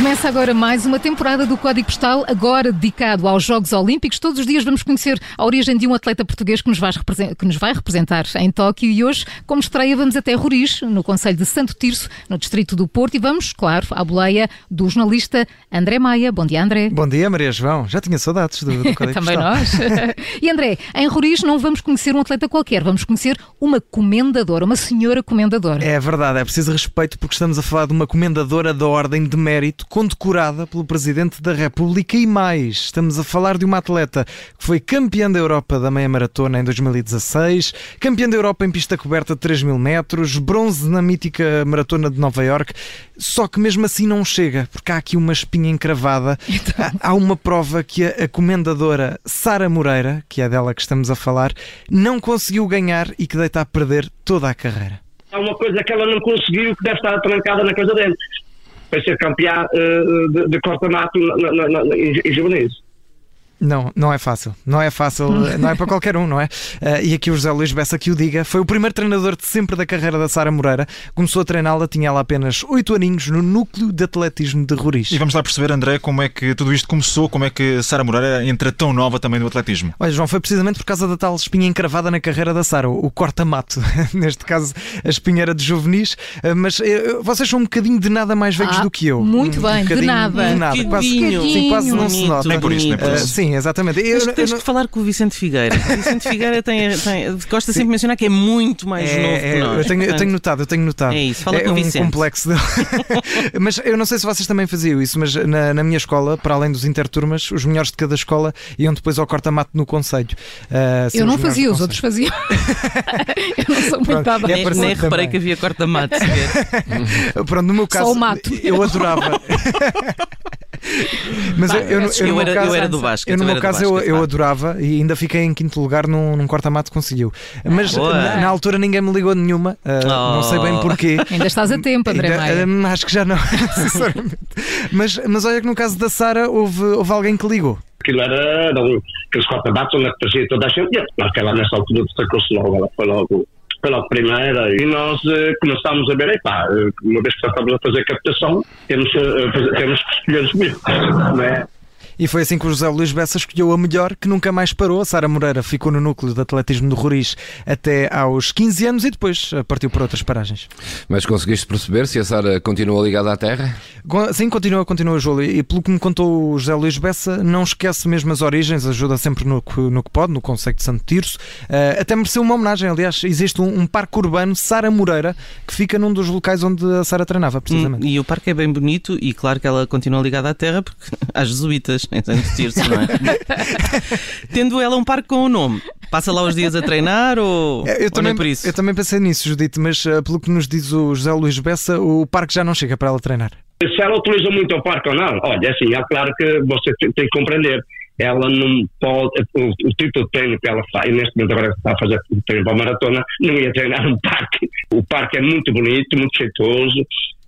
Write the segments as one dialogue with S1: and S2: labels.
S1: Começa agora mais uma temporada do Código Postal, agora dedicado aos Jogos Olímpicos. Todos os dias vamos conhecer a origem de um atleta português que nos vai, que nos vai representar em Tóquio e hoje, como estreia, vamos até Roriz, no Conselho de Santo Tirso, no Distrito do Porto, e vamos, claro, à boleia do jornalista André Maia. Bom dia, André.
S2: Bom dia, Maria João. Já tinha saudades do, do Código
S1: Também
S2: Postal.
S1: nós. e André, em Roriz não vamos conhecer um atleta qualquer, vamos conhecer uma comendadora, uma senhora comendadora.
S2: É verdade, é preciso respeito porque estamos a falar de uma comendadora da Ordem de Mérito, condecorada pelo Presidente da República e mais. Estamos a falar de uma atleta que foi campeã da Europa da meia maratona em 2016, campeã da Europa em pista coberta de 3 mil metros, bronze na mítica maratona de Nova York. Só que mesmo assim não chega, porque há aqui uma espinha encravada.
S1: Então.
S2: Há, uma prova que a, comendadora Sara Moreira, que é dela que estamos a falar, não conseguiu ganhar e que deita a perder toda a carreira.
S3: há uma coisa que ela não conseguiu que deve estar trancada na casa dele. Para ser campeã eh, de, de na- em, em juvenis.
S2: Não, não é fácil. Não é fácil, não é para qualquer um, não é? Eh, e aqui o José Luís Bessa que o diga. Foi o primeiro treinador de sempre da carreira da Sara Moreira. Começou a treiná-la, tinha ela apenas 8 aninhos no núcleo de atletismo de Roriz.
S4: E vamos lá perceber, André, como é que tudo isto começou, como é que Sara Moreira entra tão nova também no atletismo.
S2: Olha, João, foi precisamente por causa da tal espinha encravada na carreira da Sara, o corta-mato. Neste caso, a espinha era de juvenis, eh, mas eh, vocês são um bocadinho de nada mais velhos
S1: Ah,
S2: do que eu.
S1: muito
S2: Um
S1: bem, de
S2: bocadinho
S1: nada.
S2: De nada. Quase, sim, quase não se nota.
S4: Nem por isso, nem por isso.
S2: sim, exatamente. Eu-
S5: Mas
S2: eu
S5: tens
S2: não-
S5: que falar com o Vicente Figueira. O Vicente Figueira tem, tem- gosta sempre de mencionar que é muito mais novo
S2: É,
S5: que
S2: é,
S5: nós.
S2: eu, tenho, eu tenho notado, eu tenho notado.
S5: É isso, fala
S2: é
S5: com o
S2: um
S5: Vicente.
S2: complexo dele. mas eu não sei se vocês também faziam isso, mas na, na minha escola, para além dos interturmas, os melhores de cada escola iam depois ao corta-mato no Conselho. Ser
S1: Eu não
S2: os
S1: fazia,
S2: do
S1: os outros faziam. eu não sou muito
S2: Pronto, é
S5: Nem, nem reparei que havia corta-mato.
S2: Pronto, no meu caso,
S1: o mato.
S2: eu adorava. Mas eu, eu, no-
S5: Eu
S2: meu
S5: era,
S2: caso,
S5: eu era do basquete.
S2: Eu, no
S5: eu
S2: meu caso, eu, eu adorava e ainda fiquei em quinto lugar num, num corta-mato conseguiu. Mas
S5: Boa.
S2: na, na altura ninguém me ligou nenhuma, ah, não sei bem
S5: Oh.
S2: porquê.
S1: Ainda estás a tempo, André
S2: Ainda,
S1: Maia.
S2: hum, acho que já não, sinceramente. Mas, mas olha que no caso da Sara houve, houve alguém que ligou.
S3: Aquilo era, eram aqueles corta-matos onde fazia toda a gente. E Naquela, nessa altura destacou-se logo, ela foi logo, logo primeira. E nós eh, começámos a ver, epá, eh, uma vez que já estávamos a fazer captação, temos, eh, fazer- temos que escolher os melhores, não é?
S2: E foi assim que o José Luís Bessa escolheu a melhor, que nunca mais parou. A Sara Moreira ficou no núcleo de atletismo do Roriz até aos 15 anos e depois partiu para outras paragens.
S6: Mas conseguiste perceber se a Sara continua ligada à Terra?
S2: Sim, continua, continua, Júlio. E pelo que me contou o José Luís Bessa, não esquece mesmo as origens, ajuda sempre no que, no que pode, no Conceito de Santo Tirso. Eh, até mereceu uma homenagem. Aliás, existe um, um parque urbano, Sara Moreira, que fica num dos locais onde a Sara treinava, precisamente.
S5: Hum, E o parque é bem bonito e claro que ela continua ligada à terra porque às jesuítas, em Santo Tirso, não é? Tendo ela um parque com o nome, passa lá os dias a treinar ou,
S2: É, Eu
S5: ou
S2: também,
S5: nem por isso?
S2: eu também pensei nisso, Judite, mas eh, pelo que nos diz o José Luís Bessa, o parque já não chega para ela treinar.
S3: Se ela utiliza muito o parque ou não, olha, é assim, é claro que você tem, que compreender. Ela não pode, o, o tipo de treino que ela faz, e neste momento agora está a fazer o treino para a maratona, não ia treinar um parque. O parque é muito bonito, muito jeitoso,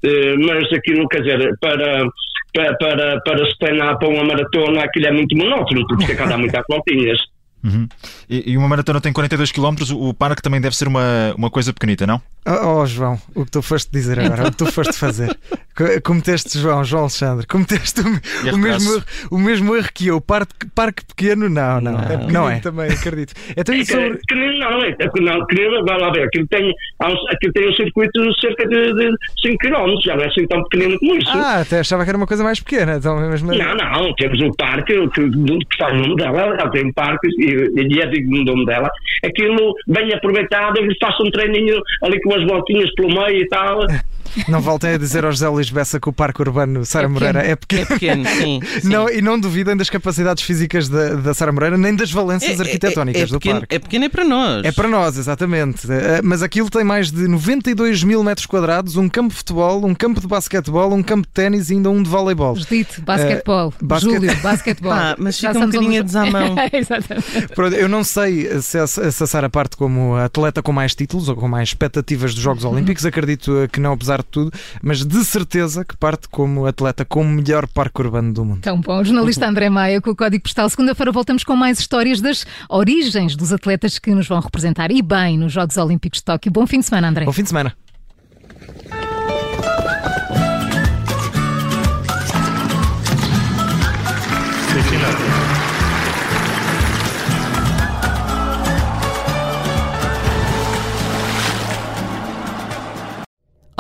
S3: eh, mas aquilo, quer dizer, para, para, para, para se treinar para uma maratona, aquilo é muito monótono, porque tem que andar muito às voltinhas.
S4: Uhum. E, e uma maratona tem 42 km, o o parque também deve ser uma, uma coisa pequenita, não?
S2: Oh, oh, João, o que tu foste dizer agora, o que tu foste fazer. Co- Cometeste, João, João Alexandre, cometeste o, o mesmo, erro, o mesmo erro que eu. Parque, parque pequeno, não, não.
S5: Não.
S2: É pequenino também, acredito. Então, e sobre.
S3: Que nem não, é, é, não, que nem, vai lá ver, aquilo tem, um, aquilo tem um circuito de cerca de, de 5 km, já não é assim tão pequenino como isso.
S2: Ah, até achava que era uma coisa mais pequena. Então, mesmo...
S3: Não, não, temos um parque que, que está no nome dela, ela tem parques e, e é digno do nome dela. Aquilo bem aproveitado, eu faço um treininho ali com as voltinhas pelo meio e tal.
S2: Não voltem a dizer ao José Luís Bessa que o Parque Urbano Sara
S1: É
S2: Moreira é pequeno.
S5: É pequeno, sim. sim.
S2: Não, e não duvidem das capacidades físicas da, da Sara Moreira, nem das valências arquitetónicas
S5: é,
S2: do
S5: pequeno,
S2: parque.
S5: É pequeno é para nós.
S2: É para nós, exatamente. Eh, Mas aquilo tem mais de 92 mil metros quadrados, um campo de futebol, um campo de basquetebol, um campo de ténis e ainda um de voleibol.
S1: Judite, basquetebol.
S2: Eh, basquete-
S1: Júlio, basquetebol.
S5: Pá, mas
S1: Já
S5: fica um bocadinho a desamão.
S1: Exatamente.
S2: Pronto, Eu não sei se a, se a Sara parte como atleta com mais títulos ou com mais expectativas dos Jogos Olímpicos, acredito eh, que não, apesar parte tudo, mas de certeza que parte como atleta com o melhor parque urbano do mundo.
S1: Tão bom. O jornalista André Maia com o Código Postal. Segunda-feira voltamos com mais histórias das origens dos atletas que nos vão representar e bem nos Jogos Olímpicos de Tóquio. Bom fim de semana, André.
S2: Bom fim de semana.